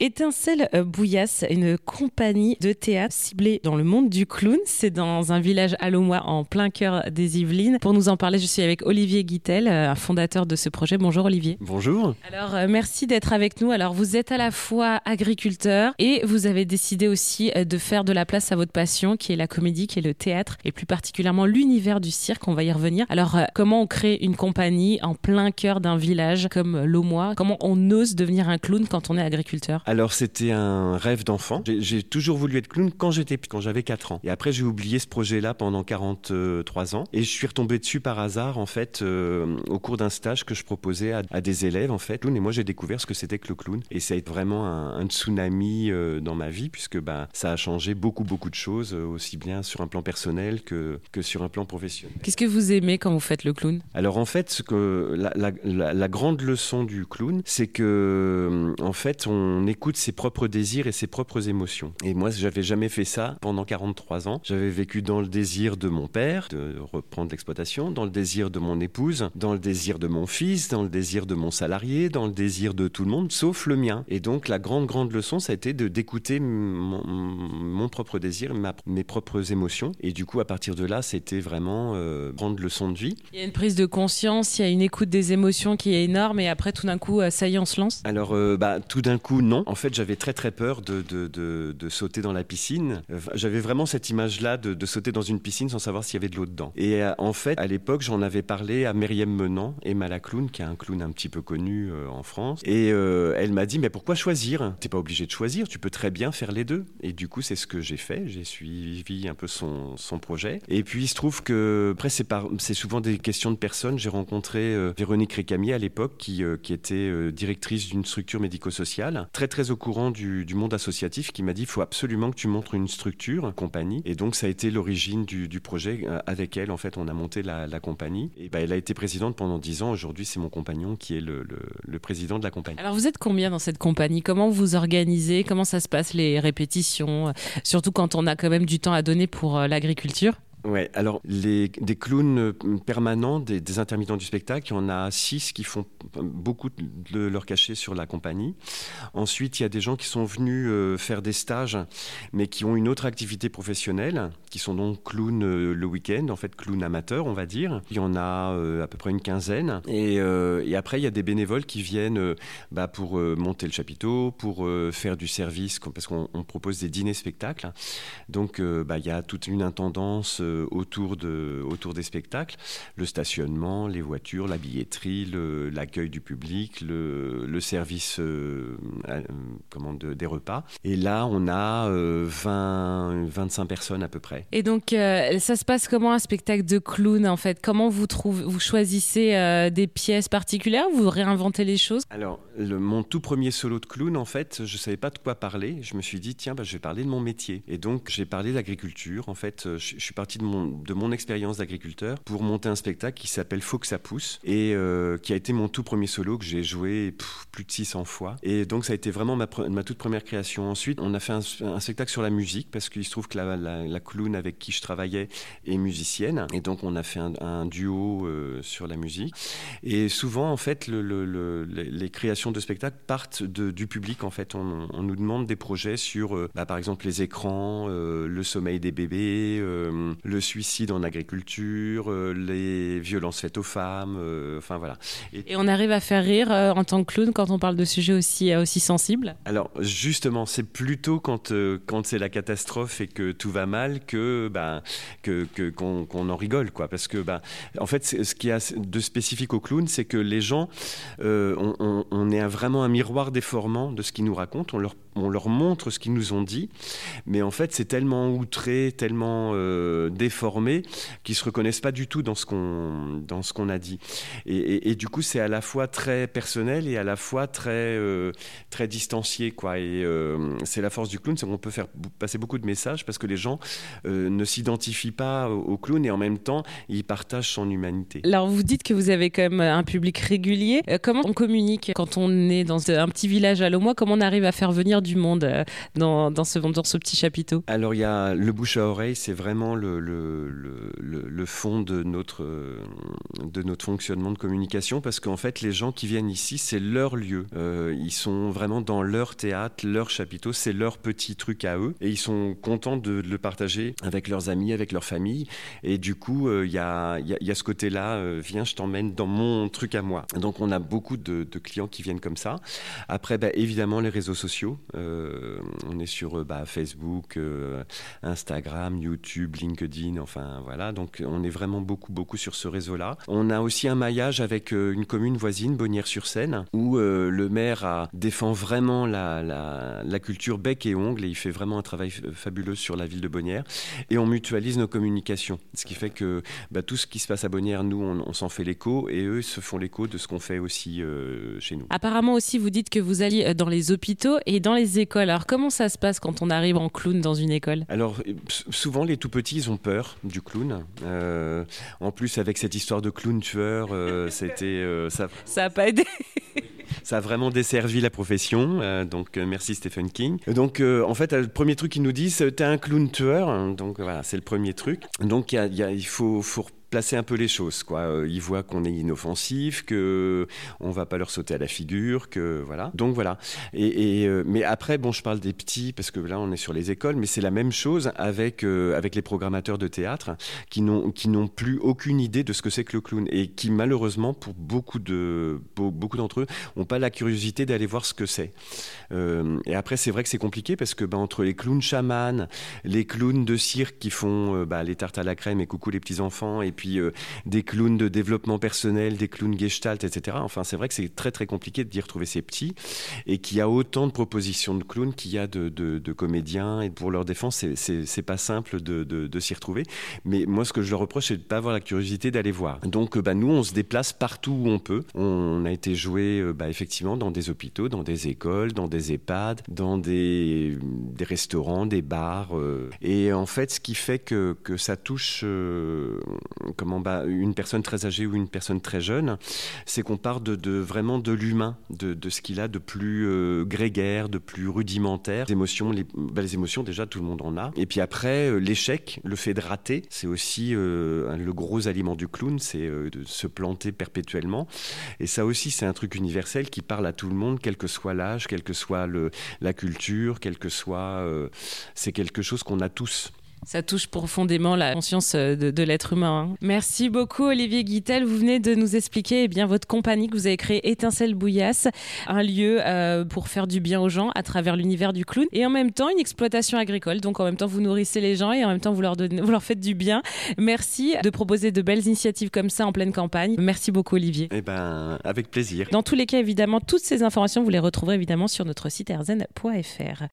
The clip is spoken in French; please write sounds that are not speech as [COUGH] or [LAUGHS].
Étincelle euh, Bouillasse, une compagnie de théâtre ciblée dans le monde du clown. C'est dans un village allomois en plein cœur des Yvelines. Pour nous en parler, je suis avec Olivier Guitel, euh, fondateur de ce projet. Bonjour Olivier. Bonjour. Alors euh, merci d'être avec nous. Alors vous êtes à la fois agriculteur et vous avez décidé aussi de faire de la place à votre passion qui est la comédie, qui est le théâtre et plus particulièrement l'univers du cirque. On va y revenir. Alors comment on crée une compagnie en plein cœur d'un village comme l'Aumois? Comment on ose devenir un clown quand on est agriculteur? Alors c'était un rêve d'enfant. J'ai toujours voulu être clown quand j'étais quand j'avais 4 ans. Et après j'ai oublié ce projet-là pendant 43 ans et je suis retombé dessus par hasard en fait euh, au cours d'un stage que je proposais à, des élèves en fait clown et moi j'ai découvert ce que c'était que le clown et ça a été vraiment un, tsunami euh, dans ma vie puisque bah, ça a changé beaucoup beaucoup de choses euh, aussi bien sur un plan personnel que, que sur un plan professionnel. Qu'est-ce que vous aimez quand vous faites le clown? Alors en fait ce que la, la, la grande leçon du clown c'est que en fait on est écoute ses propres désirs et ses propres émotions. Et moi, j'avais jamais fait ça pendant 43 ans. J'avais vécu dans le désir de mon père de reprendre l'exploitation, dans le désir de mon épouse, dans le désir de mon fils, dans le désir de mon salarié, dans le désir de tout le monde, sauf le mien. Et donc, la grande, grande leçon, ça a été de d'écouter mon, propre désir, mes propres émotions. Et du coup, à partir de là, c'était vraiment euh, prendre leçon de vie. Il y a une prise de conscience, il y a une écoute des émotions qui est énorme. Et après, tout d'un coup, euh, ça y est, on se lance? Alors, euh, bah, tout d'un coup, non. En fait, j'avais très très peur de, de, sauter dans la piscine. J'avais vraiment cette image-là de, sauter dans une piscine sans savoir s'il y avait de l'eau dedans. Et euh, en fait, à l'époque, j'en avais parlé à Myriam Menant, Emma la clown, qui est un clown un petit peu connu euh, en France. Et euh, elle m'a dit, mais pourquoi choisir? T'es pas obligé de choisir, tu peux très bien faire les deux. Et du coup, c'est ce que j'ai fait. J'ai suivi un peu son, son, projet. Et puis, il se trouve que, après, c'est souvent des questions de personnes. J'ai rencontré Véronique Récamier à l'époque, qui, qui était directrice d'une structure médico-sociale, très très au courant du, monde associatif qui m'a dit il faut absolument que tu montres une structure, une compagnie. Et donc ça a été l'origine du, projet. Euh, avec elle, en fait, on a monté la, compagnie. Et bah, elle a été présidente pendant 10 ans. Aujourd'hui, c'est mon compagnon qui est le, le, président de la compagnie. Alors vous êtes combien dans cette compagnie? Comment vous organisez? Comment ça se passe les répétitions? Surtout quand on a quand même du temps à donner pour euh, l'agriculture? Ouais, alors les, des clowns euh, permanents, des, intermittents du spectacle, il y en a six qui font beaucoup de leur cachet sur la compagnie. Ensuite, il y a des gens qui sont venus euh, faire des stages, mais qui ont une autre activité professionnelle, qui sont donc clowns euh, le week-end, en fait clowns amateurs, on va dire. Il y en a à peu près une quinzaine. Et, après, il y a des bénévoles qui viennent bah, pour monter le chapiteau, pour faire du service, parce qu'on propose des dîners-spectacles. Donc, bah, il y a toute une intendance autour, de, autour des spectacles, le stationnement, les voitures, la billetterie, l'accueil du public, le, le service euh, euh, comment, des repas. Et là, on a 20, 25 personnes à peu près. Et donc, ça se passe comment un spectacle de clown en fait? Comment vous, trouvez, vous choisissez des pièces particulières? Vous réinventez les choses? Alors, le, mon tout premier solo de clown, en fait, je ne savais pas de quoi parler. Je me suis dit, tiens, bah, je vais parler de mon métier. Et donc, j'ai parlé d'agriculture. En fait, je, je suis parti de mon, expérience d'agriculteur pour monter un spectacle qui s'appelle Faut que ça pousse et euh, qui a été mon tout premier solo que j'ai joué plus de 600 fois. Et donc ça a été vraiment ma, toute première création. Ensuite, on a fait un, spectacle sur la musique parce qu'il se trouve que la, clown avec qui je travaillais est musicienne et donc on a fait un, duo euh, sur la musique. Et souvent, en fait, le, les créations de spectacles partent du public. En fait, on, on, nous demande des projets sur, euh, bah, par exemple, les écrans, le sommeil des bébés, le suicide en agriculture, euh, les violences faites aux femmes, euh, enfin voilà. Et, on arrive à faire rire euh, en tant que clown quand on parle de sujets aussi, aussi sensibles. Alors justement, c'est plutôt quand, quand c'est la catastrophe et que tout va mal que ben, que, qu'on, en rigole quoi, parce que ben, en fait ce qui a de spécifique au clown, c'est que les gens, on, on, est vraiment un miroir déformant de ce qu'ils nous racontent, on leur on leur montre ce qu'ils nous ont dit, mais en fait c'est tellement outré, tellement déformé qui se reconnaissent pas du tout dans ce qu'on a dit. Et, du coup, c'est à la fois très personnel et à la fois très euh, très distancié, quoi. Et euh, c'est la force du clown, c'est qu'on peut faire passer beaucoup de messages parce que les gens euh, ne s'identifient pas au, clown et en même temps, ils partagent son humanité. Alors, vous dites que vous avez quand même un public régulier. comment on communique quand on est dans un petit village à l'Aumois Comment on arrive à faire venir du monde dans, dans, ce, dans ce petit chapiteau Alors il y a le bouche à oreille, c'est vraiment le, fond de notre, de notre fonctionnement de communication parce qu'en fait les gens qui viennent ici, c'est leur lieu. ils sont vraiment dans leur théâtre, leur chapiteau, c'est leur petit truc à eux et ils sont contents de, le partager avec leurs amis, avec leur famille. Et du coup, il y, a, ce côté-là, viens, je t'emmène dans mon truc à moi. Donc on a beaucoup de, de clients qui viennent comme ça. Après, bah, évidemment, les réseaux sociaux. Euh, on est sur bah, Facebook, euh, Instagram, YouTube, LinkedIn, enfin voilà. Donc on est vraiment beaucoup, beaucoup sur ce réseau-là. On a aussi un maillage avec euh, une commune voisine, Bonnières-sur-Seine, où le maire défend vraiment la, culture bec et ongle et il fait vraiment un travail fabuleux sur la ville de Bonnières. Et on mutualise nos communications. Ce qui fait que bah, tout ce qui se passe à Bonnières, nous, on, s'en fait l'écho et eux se font l'écho de ce qu'on fait aussi chez nous. Apparemment aussi, vous dites que vous alliez euh, dans les hôpitaux et dans les écoles. Alors comment ça se passe quand on arrive en clown dans une école? Alors souvent les tout petits ils ont peur du clown. Euh, en plus avec cette histoire de clown tueur, euh, [LAUGHS] c'était ça. Ça a pas aidé. [LAUGHS] ça a vraiment desservi la profession. donc merci Stephen King. Donc en fait le premier truc qu'ils nous disent, t'es un clown tueur. Donc voilà c'est le premier truc. Donc y a, y a, il faut, faut placer un peu les choses. Quoi. Euh, ils voient qu'on est inoffensif, que on va pas leur sauter à la figure, que voilà. Donc voilà. Et, euh, mais après, bon, je parle des petits parce que là, on est sur les écoles, mais c'est la même chose avec euh, avec les programmateurs de théâtre qui n'ont n'ont plus aucune idée de ce que c'est que le clown et qui malheureusement, pour beaucoup beaucoup d'entre eux, ont pas la curiosité d'aller voir ce que c'est. et après, c'est vrai que c'est compliqué parce que bah, entre les clowns chamans, les clowns de cirque qui font bah, les tartes à la crème et coucou les petits enfants puis euh, des clowns de développement personnel, des clowns gestalt, etc. Enfin, c'est vrai que c'est très très compliqué d'y retrouver ces petits et qu'il y a autant de propositions de clowns qu'il y a de, comédiens et pour leur défense, c'est pas simple de, s'y retrouver. Mais moi, ce que je leur reproche, c'est de ne pas avoir la curiosité d'aller voir. Donc, bah, nous, on se déplace partout où on peut. On a été joué euh, bah, effectivement dans des hôpitaux, dans des écoles, dans des EHPAD, dans des, restaurants, des bars. Euh. et en fait, ce qui fait que ça touche comment bah, une personne très âgée ou une personne très jeune, c'est qu'on part de, vraiment de l'humain, de, ce qu'il a de plus euh, grégaire, de plus rudimentaire. Les émotions, bah, émotions déjà tout le monde en a. Et puis après euh, l'échec, le fait de rater, c'est aussi euh, le gros aliment du clown, c'est de se planter perpétuellement. Et ça aussi c'est un truc universel qui parle à tout le monde, quel que soit l'âge, quelle que soit le, la culture, quel que soit, c'est quelque chose qu'on a tous. Ça touche profondément la conscience euh, de, de l'être humain. Hein. Merci beaucoup Olivier Guittel. Vous venez de nous expliquer eh bien, votre compagnie que vous avez créée Étincelle Bouillasse, un lieu euh, pour faire du bien aux gens à travers l'univers du clown et en même temps une exploitation agricole. Donc en même temps vous nourrissez les gens et en même temps vous leur, donnez, vous leur faites du bien. Merci de proposer de belles initiatives comme ça en pleine campagne. Merci beaucoup Olivier. Eh ben, avec plaisir. Dans tous les cas évidemment toutes ces informations vous les retrouverez évidemment sur notre site erzen.fr.